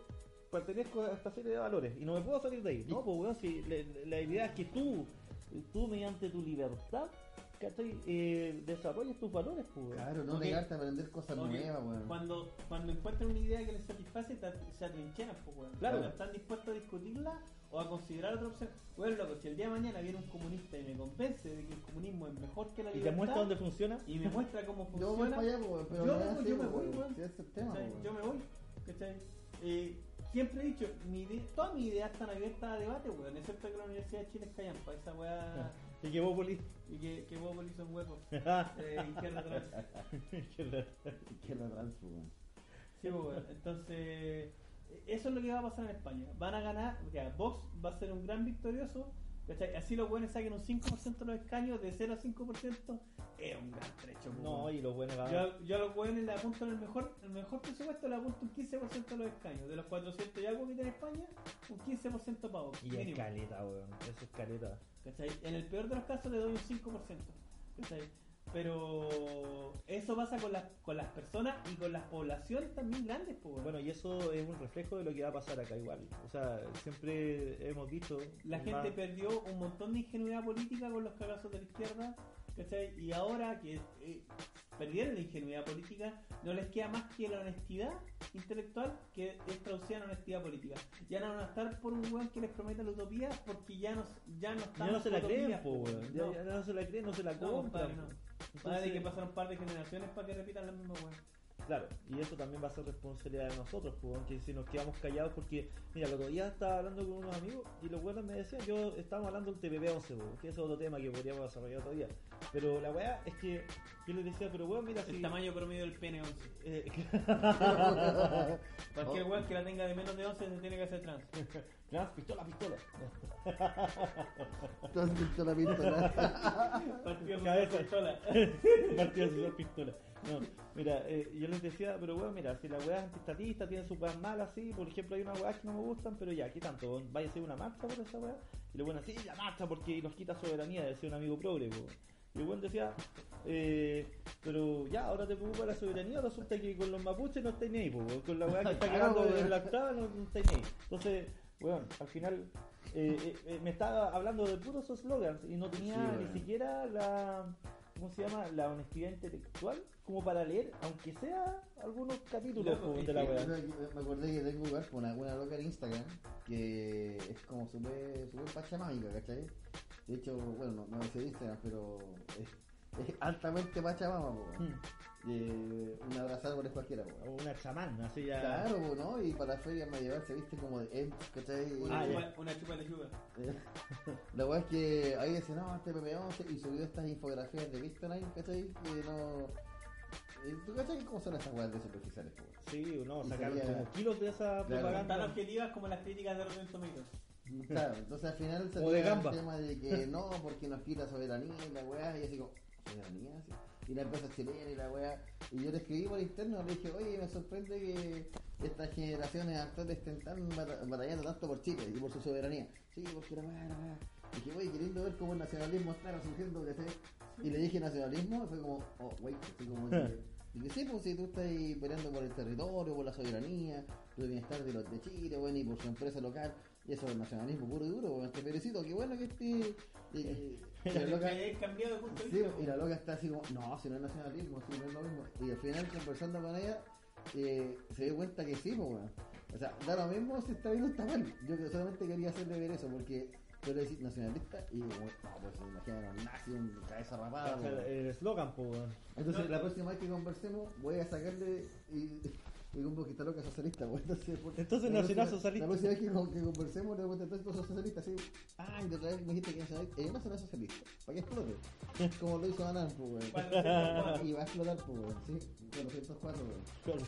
pertenezco a esta serie de valores y no me puedo salir de ahí. No, pues weón, si la, la idea es que tú, tú mediante tu libertad, ¿cachai? Eh, desarrolles tus valores, pues weón. Claro, no negarte a aprender cosas nuevas, weón. Cuando, cuando encuentran una idea que les satisface, se atrincheran, pues, weón. Claro. Cuando están dispuestos a discutirla o a considerar otra opción. Bueno, loco, si el día de mañana viene un comunista y me convence de que el comunismo es mejor que la Y te libertad muestra dónde funciona. y me muestra cómo Yo voy funciona, para allá, weón, pero yo, no es yo me voy, weón. weón. Weón. Yo me voy, ¿cachai? Eh, siempre he dicho, mi idea, todas mis ideas están abiertas a debate, weón, excepto que la Universidad de Chile es callampa, esa weá, Y que vos, Poli. y que, que son huecos, <laughs> eh, izquierda. Que la trans, weón. Sí, pues, weón. Entonces, eso es lo que va a pasar en España. Van a ganar, o sea, Vox va a ser un gran victorioso. ¿Cachai? Así los buenos saquen un 5% de los escaños, de 0 a 5%, es un gran trecho. pues, no, weón. y lo bueno va Yo, yo a los buenos le apunto en el mejor, el mejor presupuesto, le apunto un 15% de los escaños. De los 400 y algo que tiene España, un 15% para Vox. Y es mínimo. caleta, weón. Eso es caleta. ¿cachai? En el peor de los casos le doy un 5%. ¿cachai? Pero eso pasa con las, con las personas y con las poblaciones también grandes. Pues. Bueno, y eso es un reflejo de lo que va a pasar acá igual. O sea, siempre hemos dicho... La más- gente perdió un montón de ingenuidad política con los cagazos de la izquierda, ¿cachai? Y ahora que eh, perdieron la ingenuidad política, no les queda más que la honestidad intelectual que es traducida en honestidad política. Ya no van a estar por un weón que les prometa la utopía porque ya no, ya no están Ya no se la creen, po, weón. No, ya no se la creen, no se la no, compran. compadre, no. Vale, que pasaron un par de generaciones para que repitan la misma weón. Claro, y eso también va a ser responsabilidad de nosotros, pues, que si nos quedamos callados, porque, mira, el otro día estaba hablando con unos amigos y los buenos me decían, yo estábamos hablando del TPP-11, pues, que es otro tema que podríamos desarrollar todavía. Pero la weá es que yo les decía, pero weón, mira, si. El tamaño promedio del pene 11. eh, <laughs> Cualquier weón que la tenga de menos de 11 se tiene que hacer trans. <laughs> trans, pistola, pistola. Tú has visto la pistola. Partido Cabeza. pistola. <laughs> Partido pistola. No, mira, eh, yo les decía, pero weón, mira, si la weá es antiestatista, tiene su weas malas, así, por ejemplo, hay unas weas que no me gustan, pero ya, ¿qué tanto? weón? Vaya a hacer una marcha por esa weá. Y lo bueno, sí, la marcha porque nos quita soberanía, decía un amigo progre, po. Y el weón decía, eh, pero ya, ahora te preocupa la soberanía, resulta que con los mapuches no estáis ni ahí, weón. con la weá que <laughs> está Claro, quedando weón. en la octava no, no estáis ni ahí. Entonces, weón, al final eh, eh, eh, me estaba hablando de puros slogans y no tenía Sí, ni weón. siquiera la ¿cómo se llama? La honestidad intelectual, como para leer, aunque sea algunos capítulos Loco, de la weá. Me acordé que tengo igual una, una loca en Instagram que es como súper super pachamámica, ¿cachai? De hecho, bueno, no, no sé de Instagram, pero es, es altamente pachamama. Hmm. Eh, una abrazada por cualquiera. O una chamán, así ya. Claro, ¿no? Y para la feria medieval se viste como de Ent, ¿cachai? Una, Ah, chupa, una chupa de yuga. Eh, <laughs> La weá es que ahí dice, no, este PP11 y subió estas infografías de Victorine, ¿cachai? Que no. eh, ¿Tú cachai cómo son esas weas de superficiales, po? Sí, no, sacaron sería- como kilos de esa Claro. Tan propaganda. objetivas como las críticas de Rotten Tomatoes. Claro, entonces al final se el tema de que no, porque nos quita soberanía y la weá, y así como, ¿soberanía? Sí. Y la empresa chilena y la weá. Y yo le escribí por interno, le dije, oye, me sorprende que estas generaciones actuales estén tan bata- batallando tanto por Chile y por su soberanía. Sí, porque la weá, la weá. Y dije, oye, queriendo ver cómo el nacionalismo está resurgiendo, ¿cachai? Y le dije nacionalismo, y fue como, oh, wait, así como que. <laughs> Y que sí, pues si tú estás peleando por el territorio, por la soberanía, por el bienestar de los de Chile, bueno, y por su empresa local, y eso es nacionalismo puro y duro, bueno, te felicito, qué bueno que esté. y- y- la loca, cambiado de punto sí, y la loca está así como, no, si no es nacionalismo, si no es lo mismo. Y al final, conversando con ella, eh, se dio cuenta que sí, pues, weón. O sea, da lo mismo si está bien o está mal. Yo solamente quería hacerle ver eso, porque tú le decís nacionalista y, como, no, pues se imaginan un nazi, un cabeza rapada, O sea, el eslogan, weón. Entonces, No. la próxima vez que conversemos, voy a sacarle y. Y un poquito loca socialista, pues. Entonces, por- Entonces, la nacional próxima- socialista. La próxima vez que, que conversemos, le voy a contar todo socialista, así. Ah, y de otra vez me dijiste que nacionalista. Eh, nacional socialista. ¿Para que explote? <laughs> Como lo hizo Anán, pues, weón. 404. <laughs> Y va a explotar, pues, weón. Sí, 404, weón.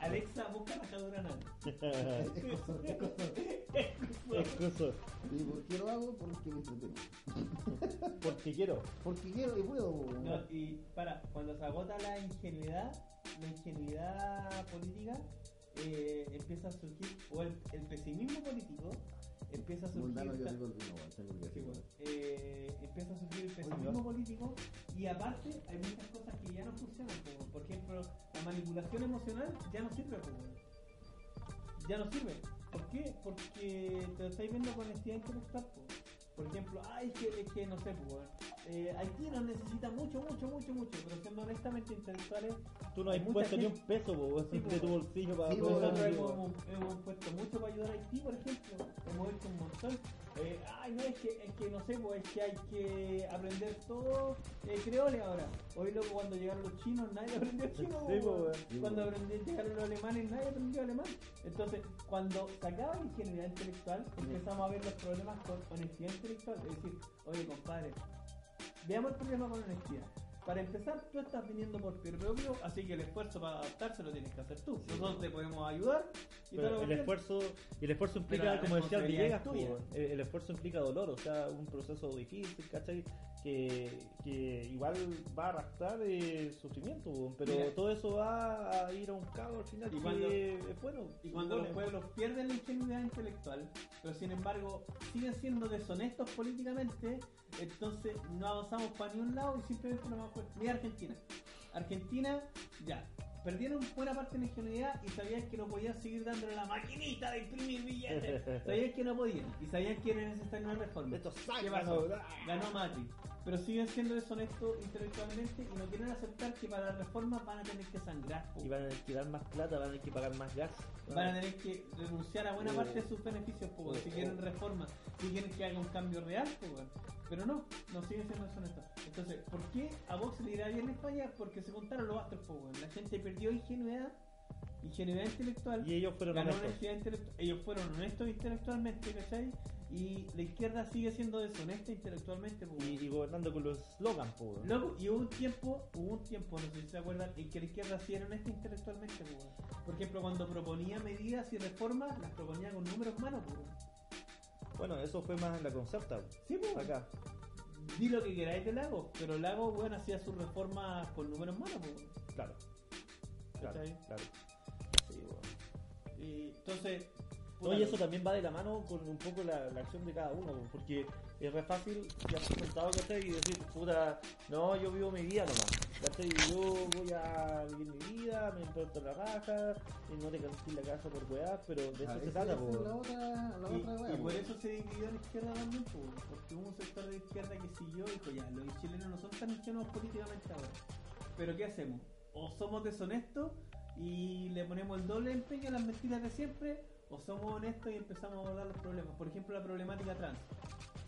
Alexa, busca rajadura anal. <laughs> Excuso. ¿Y por qué lo hago? Porque me entretengo. <laughs> Porque quiero. Porque quiero y puedo. No, y para, cuando se agota la ingenuidad, la ingenuidad política, eh, empieza a surgir, o el, el pesimismo político, empieza a surgir. Yo Sí, bueno, eh, empieza a surgir el pesimismo político y aparte hay muchas cosas que ya no funcionan. como, por ejemplo, la manipulación emocional ya no sirve. como, ya no sirve. ¿Por qué? Porque te lo estáis viendo con honestidad intelectual. Por ejemplo, ay, es que, es que no sé, pues, eh, Haití nos necesita mucho, mucho, mucho, mucho, pero siendo honestamente intelectuales, Tú no has Hay mucha puesto ni gente- un peso, weón, Sí, de po. tu bolsillo para Sí, nosotros hemos, hemos puesto mucho para ayudar a Haití, por ejemplo. Hemos hecho un montón. Eh, ay, no, es que, es que no sé, pues es que hay que aprender todo eh, creole ahora. Hoy luego cuando llegaron los chinos, nadie <laughs> aprendió chino. Sí, po, sí, cuando aprendí- llegaron los alemanes, nadie aprendió alemán. Entonces, cuando se acaba la ingenuidad intelectual, empezamos a ver los problemas con honestidad intelectual. Es decir, oye, compadre, veamos el problema con honestidad. Para empezar, tú estás viniendo por propio, así que el esfuerzo para adaptarse lo tienes que hacer tú. Nosotros te podemos ayudar y Pero todo lo el esfuerzo y el esfuerzo implica como decía Villegas el, el esfuerzo implica dolor o sea un proceso difícil ¿cachai? Que, que igual va a arrastrar eh, sufrimiento weón. pero Mira. todo eso va a ir a un cabo al final Y cuando- es bueno Y cuando los pueblos pierden la ingenuidad intelectual, pero sin embargo siguen siendo deshonestos políticamente, entonces no avanzamos para ni un lado y simplemente nos vamos a Mira Argentina. Argentina, ya, perdieron buena parte de la ingenuidad y sabían que no podían seguir dándole la maquinita de imprimir billetes. <laughs> sabían que no podían y sabían que era necesaria una reforma. Estos ¿Qué pasó? Ganó Macri. Pero siguen siendo deshonestos intelectualmente y no quieren aceptar que para la reforma van a tener que sangrar. po. y van a tener que dar más plata van a tener que pagar más gas Van a tener que renunciar a buena Oh. parte de sus beneficios, po, si quieren oh. reforma, si quieren que haga un cambio real, po, pero no, no siguen siendo deshonestos. Entonces, ¿por qué a Vox le irá bien en España? Porque se contaron los astros, la gente perdió ingenuidad, ingenuidad intelectual, y ellos fueron honestos intelectual, ellos fueron honestos intelectualmente, ¿cachai? Y la izquierda sigue siendo deshonesta intelectualmente, y, y gobernando con los slogans. Loco, y hubo un tiempo, hubo un tiempo, no sé si se acuerdan, en que la izquierda sí era honesta intelectualmente, weón. Por ejemplo, cuando proponía medidas y reformas, las proponía con números en mano, weón. bueno eso fue más en la concerta Sí, acá Di lo que queráis de Lago, pero Lago, weón, hacía sus reformas con números en mano, pues, weón. claro claro, claro. Sí, weón. Y entonces. Puta, Oye, eso también va de la mano con un poco la, la acción de cada uno, po, porque es re fácil ya sentado ¿cachai? y decir, puta, no, yo vivo mi vida nomás, ¿cachai? Yo voy a vivir mi vida, me importa la raja, y no te cansé la casa por weá, pero de eso Ah, se trata, esa po. es la otra, la Y, otra y por po. eso se dividió la izquierda también, pues, weón, porque hubo un sector de izquierda que siguió y dijo, ya, los chilenos no son tan ingenuos políticamente ahora. Pero ¿qué hacemos? O somos deshonestos y le ponemos el doble empeño a las mentiras de siempre, o somos honestos y empezamos a abordar los problemas. Por ejemplo, la problemática trans.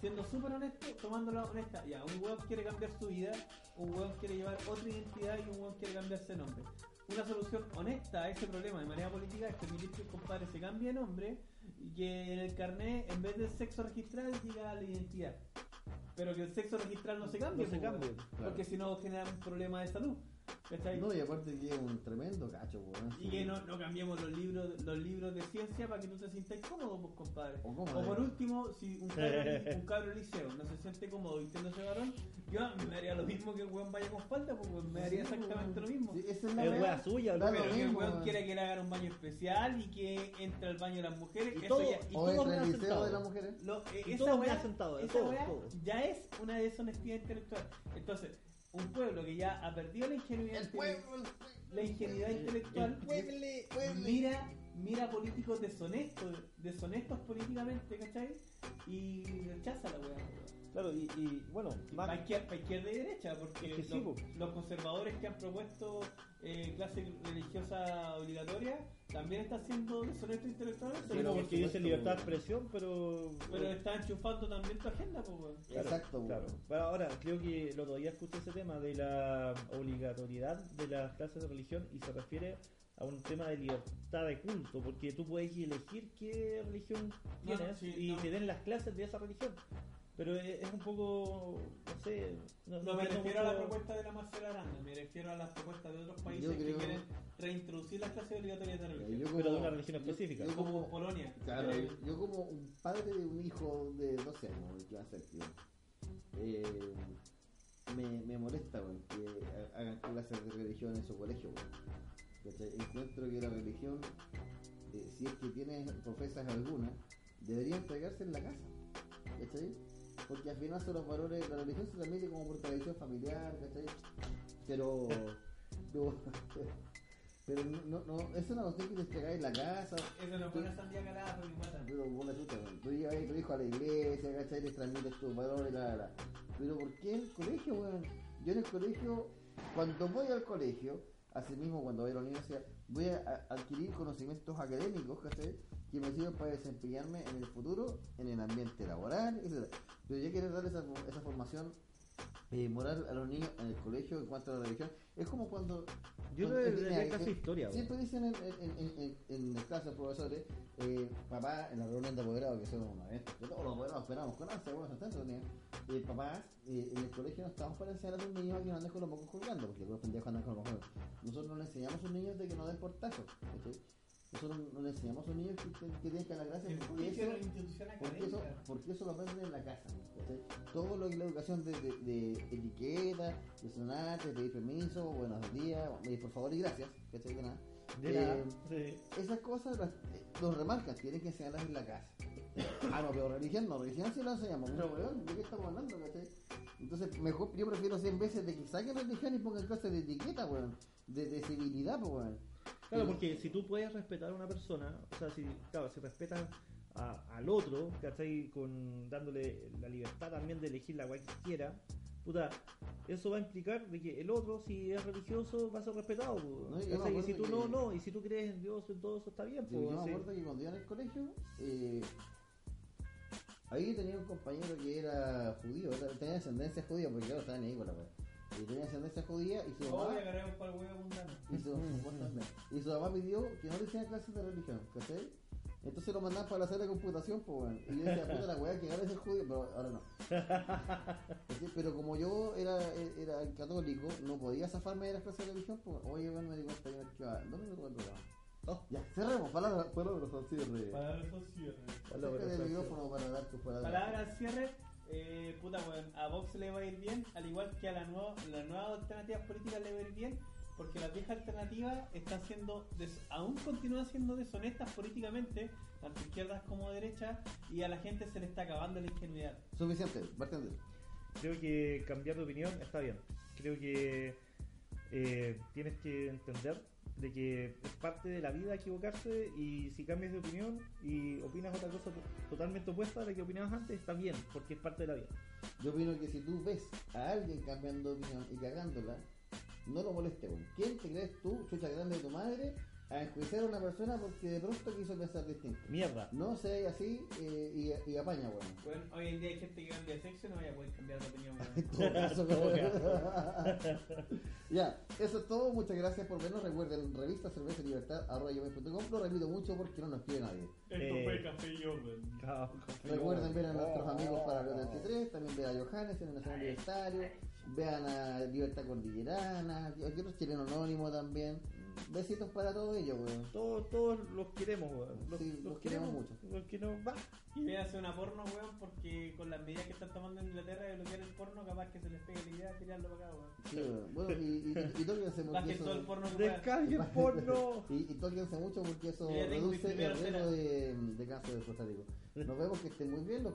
Siendo súper honesto, tomándola honesta. Ya, un weón quiere cambiar su vida, un weón quiere llevar otra identidad y un weón quiere cambiarse de nombre. Una solución honesta a ese problema de manera política es permitir que el compadre se cambie de nombre y que en el carnet, en vez del sexo registral, diga la identidad. Pero que el sexo registral no se cambie, No se pues, cambie, claro. porque si no genera un problema de salud. ¿Cachai? No, y aparte que es un tremendo cacho, weón. Y que no, no cambiemos los libros los libros de ciencia para que tú te sientas cómodo, pues, compadre. O por último, si un cabro, un cabro liceo no se siente cómodo vistiéndose varón, yo me haría lo mismo que el weón vaya con falda, pues weón, me haría Sí, exactamente weón. lo mismo. Sí, esa es la Es suya, ¿no? lo Pero que el weón quiere que le hagan un baño especial y que entre al baño de las mujeres, Y eso todo- ya. y O todo el ha liceo sentado. de las mujeres. Lo, eh, Y esa todo me weá, ha sentado, esa todo, weá todo. ya es una deshonestidad intelectual. Entonces, un pueblo que ya ha perdido la ingenuidad, pueblo, la ingenuidad intelectual, pueble, pueble. mira, mira políticos deshonestos, deshonestos políticamente, ¿cachai? Y rechaza la weá. Claro, y, y bueno, más, Para izquierda, pa' izquierda y derecha, porque Es que sí, los, po. los conservadores que han propuesto eh, clase religiosa obligatoria también están siendo deshonestos intelectualmente. sí, Pero, porque por dicen libertad de expresión, pero... Pero están enchufando también tu agenda, pues. Claro, Exacto, claro. Pero ahora, creo que el otro día escuché ese tema de la obligatoriedad de las clases de religión y se refiere a un tema de libertad de culto, porque tú puedes elegir qué religión No, tienes sí, y no. te den las clases de esa religión. Pero es, es un poco, no sé, no, No me refiero a la propuesta de la Marcela Aranda, me refiero a las propuestas de otros países creo- que quieren reintroducir las clases obligatorias de religión. Yo Pero de como- una religión específica. Yo, como como, Polonia. claro, Eh, yo como un padre de un hijo de 12 años, que va a ser tío, eh, me, me molesta que ha- hagan clases de religión en su colegio. Encuentro que la religión, eh, si es que tienes profesas alguna, debería entregarse en la casa. ¿Cachai? Porque al final son los valores, la religión se transmite como por tradición familiar, ¿cachai? Pero, <laughs> pero, pero no, no, no, eso no lo tienes que entregar en la casa. Eso no fue una sandía calada porque matan. Pero por la chuta, tú llevas a tu hijo a la iglesia, ¿cachai? Les transmites tus valores, la, la, la. Pero ¿por qué en el colegio, weón? Yo en el colegio, cuando voy al colegio, así mismo cuando voy a la universidad, voy a, a adquirir conocimientos académicos, ¿cachai? Que me sirven para desempeñarme en el futuro, en el ambiente laboral, etc. Pero yo quiero dar esa, esa formación eh, moral a los niños en el colegio en cuanto a la religión. Es como cuando... Yo mira, clase de eh, historia. Siempre dicen en, en, en, en, en las clases profesores, eh, papá, en la reunión de apoderados, que son eventos, que todos los apoderados esperamos con ansia, bueno, se están reuniendo. Eh, papás, eh, en el colegio no estamos para enseñar a los niños a que no anden con los mocos colgando, porque los pendejos andan con los mocos. Nosotros no le enseñamos a los niños de que no den portazos, ¿cachai? Nosotros no le enseñamos a los niños que, que, que tienen que gracias, El porque eso, porque eso, porque eso lo aprenden en la casa. Todo lo que es la educación de, de, de etiqueta, de sonarte, de pedir permiso, buenos días, eh, por favor y gracias, ¿cachai? De nada. De Eh, sí. esas cosas las, eh, los remarcan, tienen que enseñarlas en la casa. Ah, no, pero religión no, religión sí la enseñamos, pero weón, ¿de qué estamos hablando, cachai? Entonces, mejor, yo prefiero 100 veces de que saquen religión y pongan clases de etiqueta, weón, de, de civilidad, pues, weón. Claro, Eh, porque si tú puedes respetar a una persona, o sea, si, claro, si respetas a- al otro, ¿cachai? Con, dándole la libertad también de elegir la cual quiera, puta, eso va a implicar de que el otro, si es religioso, va a ser respetado, No, yo me. Y si tú no, no, y si tú crees en Dios, en todo eso está bien, pues, yo me acuerdo que cuando iba en el colegio, eh, ahí tenía un compañero que era judío, tenía ascendencia judía, porque yo no estaba ni ahí con la weá. Y tenía ascendencia judía y su mamá, y su, y su mamá pidió que no le hicieran clases de religión, ¿cachai? Entonces lo mandaban para la sala de computación, pues bueno. Y yo decía, puta la weá, que ahora es el judío, pero ahora no. <laughs> Pero como yo era, era católico, no podía zafarme de las clases de religión, pues oye, bueno, me di cuenta yo ¿dónde me tocó el programa? Oh, ya, cerremos, palabras, palabras al cierre. Palabras al cierre. Palabras al palabras. Palabras al cierre. Eh, puta, weón, a Vox le va a ir bien, al igual que a la nueva, las nuevas alternativas políticas le va a ir bien, porque las viejas alternativas están siendo, des- aún continúan siendo deshonestas políticamente, tanto izquierdas como derechas, y a la gente se le está acabando la ingenuidad. Suficiente, bartender. Creo que cambiar de opinión está bien. Creo que eh, tienes que entender de que es parte de la vida equivocarse y si cambias de opinión y opinas otra cosa to- totalmente opuesta a la que opinabas antes, está bien, porque es parte de la vida. Yo opino que si tú ves a alguien cambiando de opinión y cagándola, no lo molestes. ¿Quién te crees tú, chucha grande de tu madre, a enjuiciar a una persona porque de pronto quiso pensar distinto? Mierda. No seas así eh, y, y apaña, weón. Bueno, hoy en día hay gente que cambia de sexo y no vaya a poder cambiar de opinión. weón. <laughs> En todo caso, <laughs> Todo weón. <laughs> ya, eso es todo. Muchas gracias por vernos. Recuerden, revista cerveza libertad arroba. Lo repito mucho porque no nos escribe nadie. Esto Eh. fue Café y Orden. Recuerden ver a nuestros amigos para los 33, también vean a Johannes en el Nacional Libertario, vean a Libertad Cordillerana, aquí otro chileno anónimo también. Besitos para todos ellos, weón. Todos, todos los queremos, weón. Los, Sí, los los queremos mucho. Los que nos va. Y voy a hacer una porno, weón, porque con las medidas que están tomando en Inglaterra de bloquear el porno, capaz que se les pegue la idea de tirarlo para acá, weón. Sí, weón. Bueno, y, y, y tóquense Bajen eso... todo el porno que. Descarguen <laughs> porno. y, y tóquense mucho porque eso reduce el riesgo cena. de, de cáncer de prostático. Nos vemos, que estén muy bien. Los